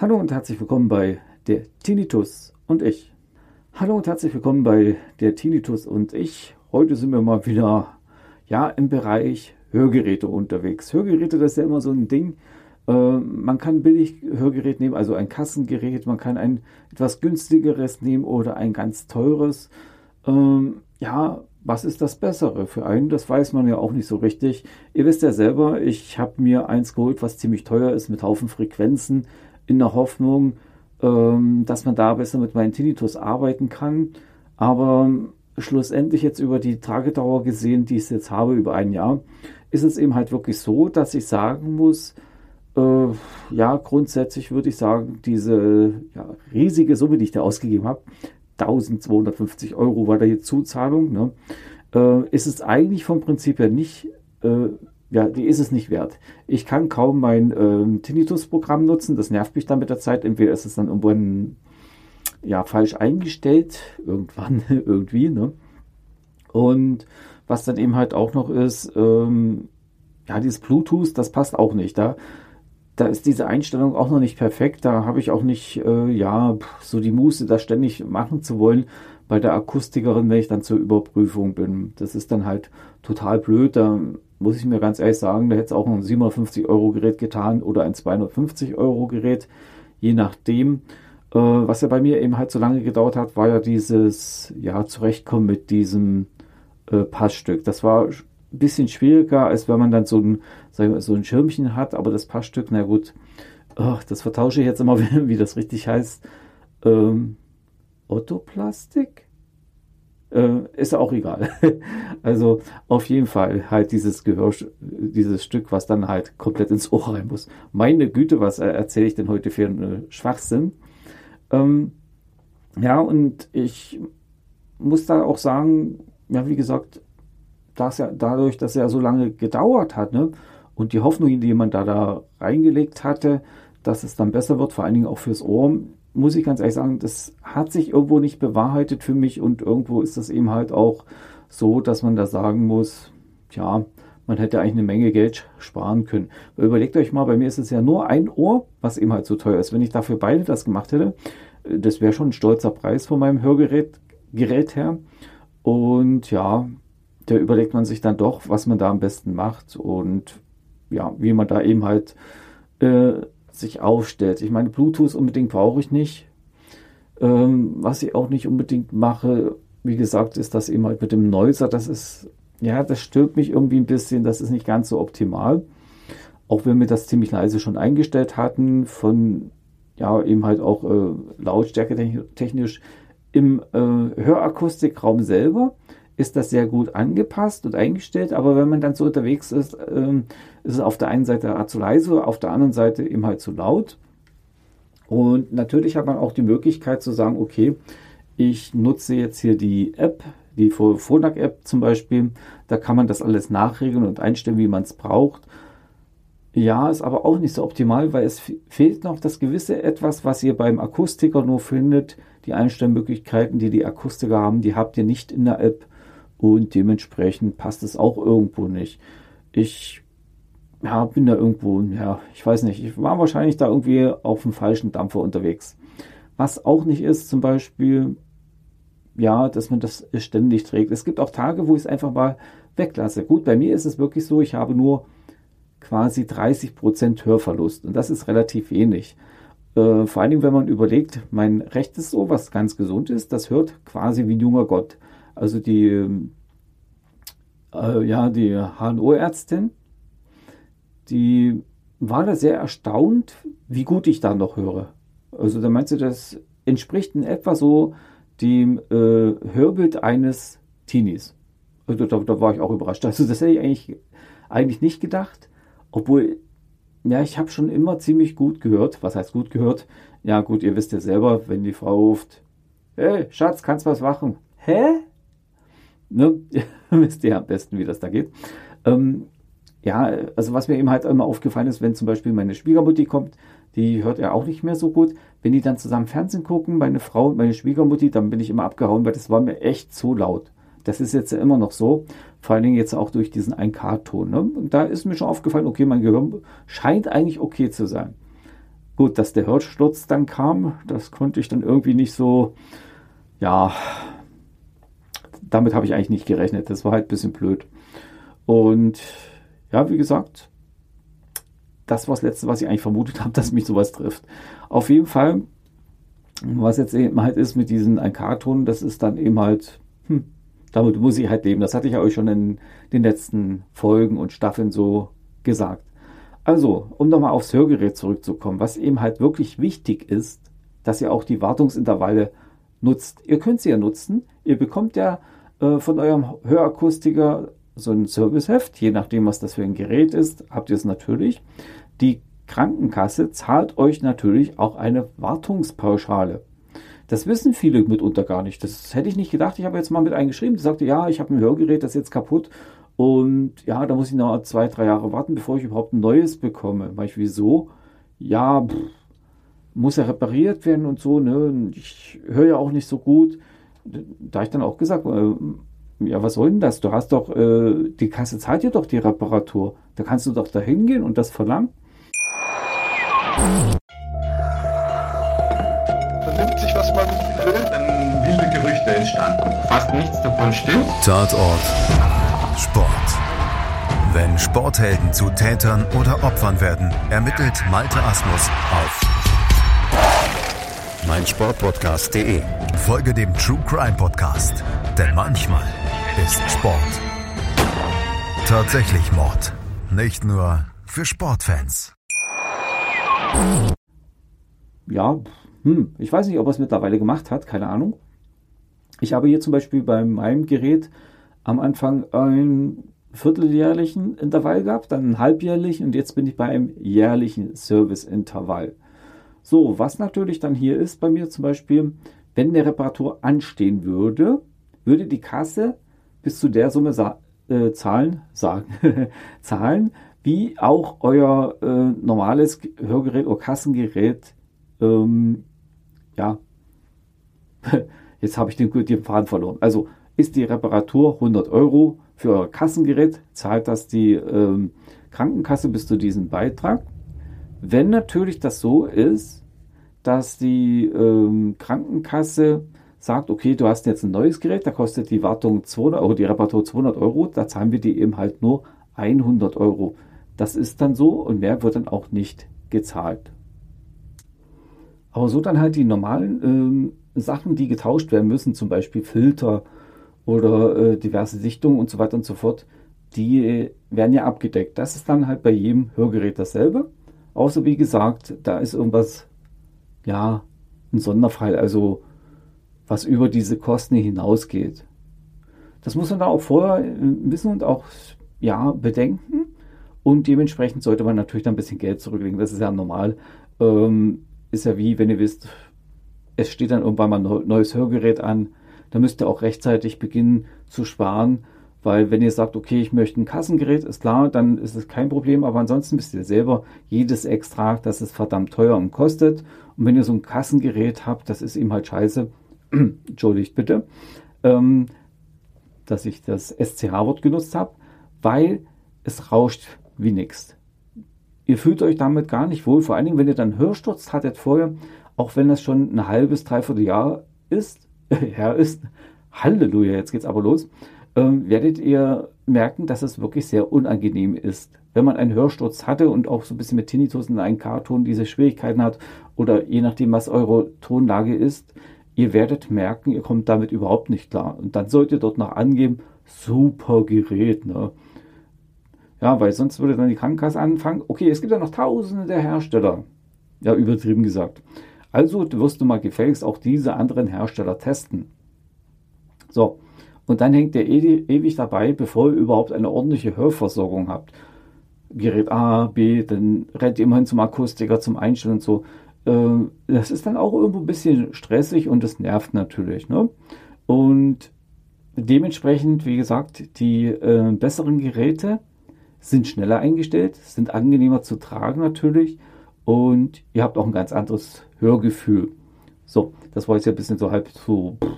Hallo und herzlich willkommen bei der Tinnitus und ich. Hallo und herzlich willkommen bei der Tinnitus und ich. Heute sind wir mal wieder ja im Bereich Hörgeräte unterwegs. Hörgeräte, das ist ja immer so ein Ding. Äh, man kann billig Hörgerät nehmen, also ein Kassengerät. Man kann ein etwas günstigeres nehmen oder ein ganz teures. Ähm, ja, was ist das Bessere für einen? Das weiß man ja auch nicht so richtig. Ihr wisst ja selber, ich habe mir eins geholt, was ziemlich teuer ist mit Haufen Frequenzen in der Hoffnung, ähm, dass man da besser mit meinem Tinnitus arbeiten kann. Aber schlussendlich jetzt über die Tragedauer gesehen, die ich jetzt habe, über ein Jahr, ist es eben halt wirklich so, dass ich sagen muss, äh, ja, grundsätzlich würde ich sagen, diese ja, riesige Summe, die ich da ausgegeben habe, 1250 Euro war da jetzt Zuzahlung, ne, äh, ist es eigentlich vom Prinzip her nicht äh, ja, die ist es nicht wert. Ich kann kaum mein ähm, Tinnitus-Programm nutzen, das nervt mich dann mit der Zeit. Entweder ist es dann irgendwann ja, falsch eingestellt, irgendwann, irgendwie, ne? Und was dann eben halt auch noch ist, ähm, ja, dieses Bluetooth, das passt auch nicht. Da, da ist diese Einstellung auch noch nicht perfekt. Da habe ich auch nicht, äh, ja, so die Muße, das ständig machen zu wollen bei der Akustikerin, wenn ich dann zur Überprüfung bin. Das ist dann halt total blöd. Da muss ich mir ganz ehrlich sagen, da hätte es auch ein 750 Euro Gerät getan oder ein 250 Euro Gerät, je nachdem. Äh, was ja bei mir eben halt so lange gedauert hat, war ja dieses, ja, Zurechtkommen mit diesem äh, Passstück. Das war ein bisschen schwieriger, als wenn man dann so ein, wir, so ein Schirmchen hat, aber das Passstück, na gut, oh, das vertausche ich jetzt immer, wie das richtig heißt. Ähm, Ottoplastik? äh, ist auch egal. also auf jeden Fall halt dieses Gehör, dieses Stück, was dann halt komplett ins Ohr rein muss. Meine Güte, was erzähle ich denn heute für einen Schwachsinn? Ähm, ja, und ich muss da auch sagen, ja, wie gesagt, dass ja, dadurch, dass er so lange gedauert hat, ne, und die Hoffnung, die man da, da reingelegt hatte, dass es dann besser wird, vor allen Dingen auch fürs Ohr, muss ich ganz ehrlich sagen, das hat sich irgendwo nicht bewahrheitet für mich und irgendwo ist das eben halt auch so, dass man da sagen muss, ja, man hätte eigentlich eine Menge Geld sparen können. Weil überlegt euch mal, bei mir ist es ja nur ein Ohr, was eben halt so teuer ist. Wenn ich dafür beide das gemacht hätte, das wäre schon ein stolzer Preis von meinem Hörgerät Gerät her. Und ja, da überlegt man sich dann doch, was man da am besten macht und ja, wie man da eben halt äh, sich aufstellt. Ich meine, Bluetooth unbedingt brauche ich nicht. Ähm, was ich auch nicht unbedingt mache, wie gesagt, ist das eben halt mit dem Noiser. Das ist, ja, das stört mich irgendwie ein bisschen. Das ist nicht ganz so optimal. Auch wenn wir das ziemlich leise schon eingestellt hatten, von, ja, eben halt auch äh, Lautstärke technisch im äh, Hörakustikraum selber ist das sehr gut angepasst und eingestellt, aber wenn man dann so unterwegs ist, ähm, ist es auf der einen Seite zu leise, auf der anderen Seite eben halt zu laut. Und natürlich hat man auch die Möglichkeit zu sagen, okay, ich nutze jetzt hier die App, die Phonak-App zum Beispiel, da kann man das alles nachregeln und einstellen, wie man es braucht. Ja, ist aber auch nicht so optimal, weil es fehlt noch das gewisse etwas, was ihr beim Akustiker nur findet. Die Einstellmöglichkeiten, die die Akustiker haben, die habt ihr nicht in der App und dementsprechend passt es auch irgendwo nicht. Ich ja, bin da irgendwo, ja, ich weiß nicht, ich war wahrscheinlich da irgendwie auf dem falschen Dampfer unterwegs. Was auch nicht ist, zum Beispiel, ja, dass man das ständig trägt. Es gibt auch Tage, wo ich es einfach mal weglasse. Gut, bei mir ist es wirklich so, ich habe nur quasi 30% Hörverlust und das ist relativ wenig. Äh, vor allen Dingen, wenn man überlegt, mein rechtes Ohr, was ganz gesund ist, das hört quasi wie ein junger Gott. Also die, äh, ja, die HNO-Ärztin, die war da sehr erstaunt, wie gut ich da noch höre. Also da meinte sie, das entspricht in etwa so dem äh, Hörbild eines Teenies. Also da, da, war ich auch überrascht. Also das hätte ich eigentlich, eigentlich nicht gedacht. Obwohl, ja, ich habe schon immer ziemlich gut gehört. Was heißt gut gehört? Ja gut, ihr wisst ja selber, wenn die Frau ruft, hey, Schatz, kannst was machen? Hä? Ne? Wisst ihr am besten, wie das da geht. Ähm, ja, also was mir eben halt immer aufgefallen ist, wenn zum Beispiel meine Schwiegermutti kommt, die hört er auch nicht mehr so gut. wenn die dann zusammen Fernsehen gucken, meine Frau und meine Schwiegermutti, dann bin ich immer abgehauen, weil das war mir echt zu laut. Das ist jetzt immer noch so, vor allen Dingen jetzt auch durch diesen 1K-Ton. Ne? Da ist mir schon aufgefallen, okay, mein Gehirn scheint eigentlich okay zu sein. Gut, dass der Hörsturz dann kam, das konnte ich dann irgendwie nicht so, ja, damit habe ich eigentlich nicht gerechnet. Das war halt ein bisschen blöd. Und ja, wie gesagt, das war das Letzte, was ich eigentlich vermutet habe, dass mich sowas trifft. Auf jeden Fall, was jetzt eben halt ist mit diesen 1K-Ton, das ist dann eben halt, hm, damit muss ich halt leben. Das hatte ich ja euch schon in den letzten Folgen und Staffeln so gesagt. Also, um nochmal aufs Hörgerät zurückzukommen, was eben halt wirklich wichtig ist, dass ihr auch die Wartungsintervalle nutzt. Ihr könnt sie ja nutzen. Ihr bekommt ja äh, von eurem Hörakustiker so ein Serviceheft, je nachdem, was das für ein Gerät ist, habt ihr es natürlich. Die Krankenkasse zahlt euch natürlich auch eine Wartungspauschale. Das wissen viele mitunter gar nicht. Das hätte ich nicht gedacht. Ich habe jetzt mal mit eingeschrieben, die sagte, ja, ich habe ein Hörgerät, das ist jetzt kaputt. Und ja, da muss ich noch zwei, drei Jahre warten, bevor ich überhaupt ein neues bekomme. Weil ich, wieso? Ja, pff, muss ja repariert werden und so. Ne? Ich höre ja auch nicht so gut. Da habe ich dann auch gesagt, äh, ja, was soll denn das? Du hast doch, äh, die Kasse zahlt dir doch die Reparatur. Da kannst du doch da hingehen und das verlangen. Vernimmt sich, was man will, dann wilde Gerüchte entstanden. Fast nichts davon stimmt. Tatort. Sport. Wenn Sporthelden zu Tätern oder Opfern werden, ermittelt Malte Asmus auf meinsportpodcast.de. Folge dem True Crime Podcast, denn manchmal ist Sport tatsächlich Mord. Nicht nur für Sportfans. Ja, hm, ich weiß nicht, ob er es mittlerweile gemacht hat, keine Ahnung. Ich habe hier zum Beispiel bei meinem Gerät am Anfang einen vierteljährlichen Intervall gehabt, dann einen halbjährlichen und jetzt bin ich bei einem jährlichen Serviceintervall. So, was natürlich dann hier ist bei mir zum Beispiel, wenn eine Reparatur anstehen würde, würde die Kasse bis zu der Summe äh, zahlen, sagen, zahlen, wie auch euer äh, normales Hörgerät oder Kassengerät, ähm, ja, jetzt habe ich den, den Faden verloren. Also ist die Reparatur 100 Euro für euer Kassengerät, zahlt das die ähm, Krankenkasse bis zu diesem Beitrag. Wenn natürlich das so ist, dass die ähm, Krankenkasse sagt, okay, du hast jetzt ein neues Gerät, da kostet die Wartung 200 Euro, die Reparatur 200 Euro, da zahlen wir die eben halt nur 100 Euro. Das ist dann so und mehr wird dann auch nicht gezahlt. Aber so dann halt die normalen äh, Sachen, die getauscht werden müssen, zum Beispiel Filter oder äh, diverse Sichtungen und so weiter und so fort, die äh, werden ja abgedeckt. Das ist dann halt bei jedem Hörgerät dasselbe. Außer wie gesagt, da ist irgendwas, ja, ein Sonderfall. Also was über diese Kosten hinausgeht. Das muss man da auch vorher äh, wissen und auch ja, bedenken. Und dementsprechend sollte man natürlich dann ein bisschen Geld zurücklegen. Das ist ja normal. Ähm, ist ja wie, wenn ihr wisst, es steht dann irgendwann mal ein neues Hörgerät an. Da müsst ihr auch rechtzeitig beginnen zu sparen. Weil wenn ihr sagt, okay, ich möchte ein Kassengerät, ist klar, dann ist es kein Problem. Aber ansonsten wisst ihr selber, jedes Extrakt, das ist verdammt teuer und kostet. Und wenn ihr so ein Kassengerät habt, das ist eben halt scheiße entschuldigt bitte, ähm, dass ich das SCH-Wort genutzt habe, weil es rauscht wie nichts. Ihr fühlt euch damit gar nicht wohl, vor allen Dingen, wenn ihr dann Hörsturz hattet vorher, auch wenn das schon ein halbes, dreiviertel Jahr ist, her ist, Halleluja, jetzt geht's aber los, ähm, werdet ihr merken, dass es wirklich sehr unangenehm ist. Wenn man einen Hörsturz hatte und auch so ein bisschen mit Tinnitus in einem Karton diese Schwierigkeiten hat oder je nachdem, was eure Tonlage ist, ihr werdet merken, ihr kommt damit überhaupt nicht klar. Und dann solltet ihr dort noch angeben, super Gerät. Ne? Ja, weil sonst würde dann die Krankenkasse anfangen, okay, es gibt ja noch tausende der Hersteller. Ja, übertrieben gesagt. Also wirst du mal gefälligst auch diese anderen Hersteller testen. So, und dann hängt ihr ewig dabei, bevor ihr überhaupt eine ordentliche Hörversorgung habt. Gerät A, B, dann rennt ihr immerhin zum Akustiker, zum Einstellen und so. Ähm, das ist dann auch irgendwo ein bisschen stressig und das nervt natürlich. Ne? Und dementsprechend, wie gesagt, die äh, besseren Geräte sind schneller eingestellt, sind angenehmer zu tragen natürlich und ihr habt auch ein ganz anderes Hörgefühl. So, das war jetzt ja ein bisschen so halb so, ja,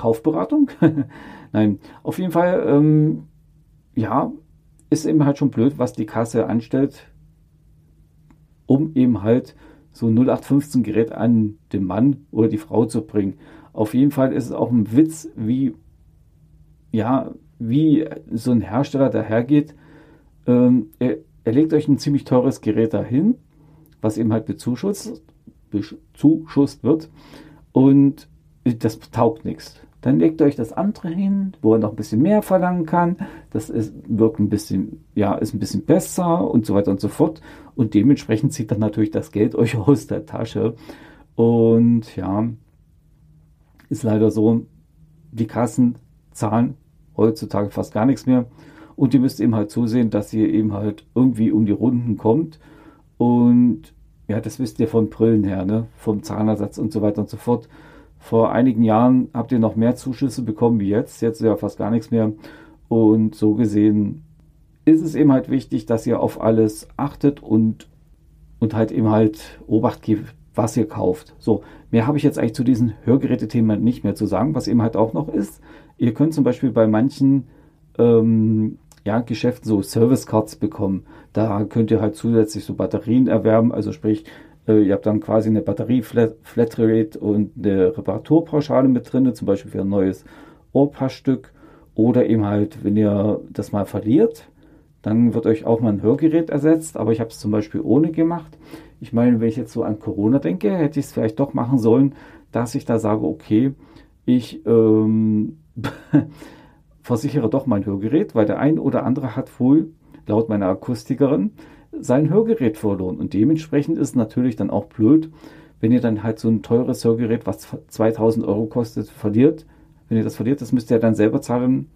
Kaufberatung. Nein, auf jeden Fall, ähm, ja, ist eben halt schon blöd, was die Kasse anstellt, um eben halt so ein 0815 Gerät an den Mann oder die Frau zu bringen. Auf jeden Fall ist es auch ein Witz, wie, ja, wie so ein Hersteller dahergeht. Ähm, er, er legt euch ein ziemlich teures Gerät dahin, was eben halt bezuschusst, bezuschusst wird und das taugt nichts. Dann legt euch das andere hin, wo er noch ein bisschen mehr verlangen kann. Das ist, wirkt ein bisschen, ja, ist ein bisschen besser und so weiter und so fort. Und dementsprechend zieht dann natürlich das Geld euch aus der Tasche. Und ja, ist leider so, die Kassen zahlen heutzutage fast gar nichts mehr. Und ihr müsst eben halt zusehen, dass ihr eben halt irgendwie um die Runden kommt. Und ja, das wisst ihr von Brillen her, ne? vom Zahnersatz und so weiter und so fort. Vor einigen Jahren habt ihr noch mehr Zuschüsse bekommen wie jetzt. Jetzt ist ja fast gar nichts mehr. Und so gesehen ist es eben halt wichtig, dass ihr auf alles achtet und, und halt eben halt Obacht gebt, was ihr kauft. So, mehr habe ich jetzt eigentlich zu diesen Hörgerätethemen nicht mehr zu sagen. Was eben halt auch noch ist, ihr könnt zum Beispiel bei manchen ähm, ja, Geschäften so Service Cards bekommen. Da könnt ihr halt zusätzlich so Batterien erwerben, also sprich, äh, ihr habt dann quasi eine Batterie-Flatrate und eine Reparaturpauschale mit drin, zum Beispiel für ein neues Ohrpassstück. Oder eben halt, wenn ihr das mal verliert, dann wird euch auch mal ein Hörgerät ersetzt. Aber ich habe es zum Beispiel ohne gemacht. Ich meine, wenn ich jetzt so an Corona denke, hätte ich es vielleicht doch machen sollen, dass ich da sage, okay, ich ähm, versichere doch mein Hörgerät, weil der ein oder andere hat wohl, laut meiner Akustikerin, sein Hörgerät verloren. Und dementsprechend ist es natürlich dann auch blöd, wenn ihr dann halt so ein teures Hörgerät, was 2000 Euro kostet, verliert. Wenn ihr das verliert, das müsst ihr dann selber zahlen.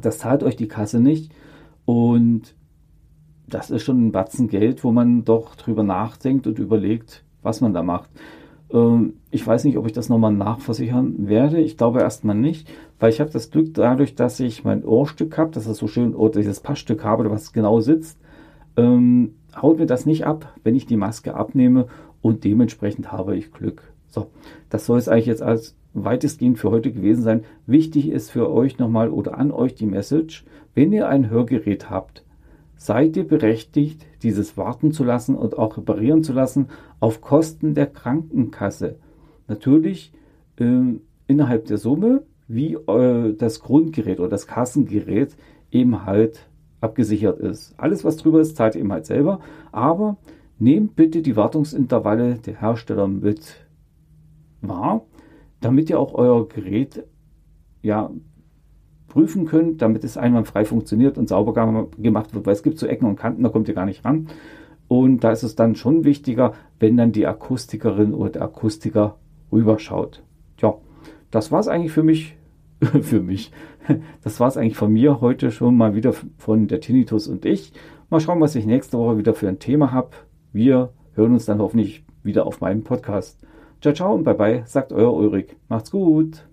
Das zahlt euch die Kasse nicht. Und das ist schon ein Batzen Geld, wo man doch drüber nachdenkt und überlegt, was man da macht. Ähm, ich weiß nicht, ob ich das nochmal nachversichern werde. Ich glaube erstmal nicht, weil ich habe das Glück dadurch, dass ich mein Ohrstück habe, dass es so schön, oder dieses Passstück habe, was genau sitzt, ähm, haut mir das nicht ab, wenn ich die Maske abnehme und dementsprechend habe ich Glück. So, das soll es eigentlich jetzt als weitestgehend für heute gewesen sein. Wichtig ist für euch nochmal oder an euch die Message, wenn ihr ein Hörgerät habt, seid ihr berechtigt, dieses warten zu lassen und auch reparieren zu lassen auf Kosten der Krankenkasse. Natürlich äh, innerhalb der Summe, wie äh, das Grundgerät oder das Kassengerät eben halt abgesichert ist. Alles, was drüber ist, zahlt ihr eben halt selber. Aber nehmt bitte die Wartungsintervalle der Hersteller mit wahr, damit ihr auch euer Gerät ja prüfen könnt, damit es einwandfrei funktioniert und sauber gemacht wird, weil es gibt so Ecken und Kanten, da kommt ihr gar nicht ran. Und da ist es dann schon wichtiger, wenn dann die Akustikerin oder der Akustiker rüberschaut. Ja, das war es eigentlich für mich. für mich. Das war es eigentlich von mir heute schon mal wieder von der Tinnitus und ich. Mal schauen, was ich nächste Woche wieder für ein Thema habe. Wir hören uns dann hoffentlich wieder auf meinem Podcast. Ciao, ciao und bye bye, sagt euer Ulrich. Macht's gut.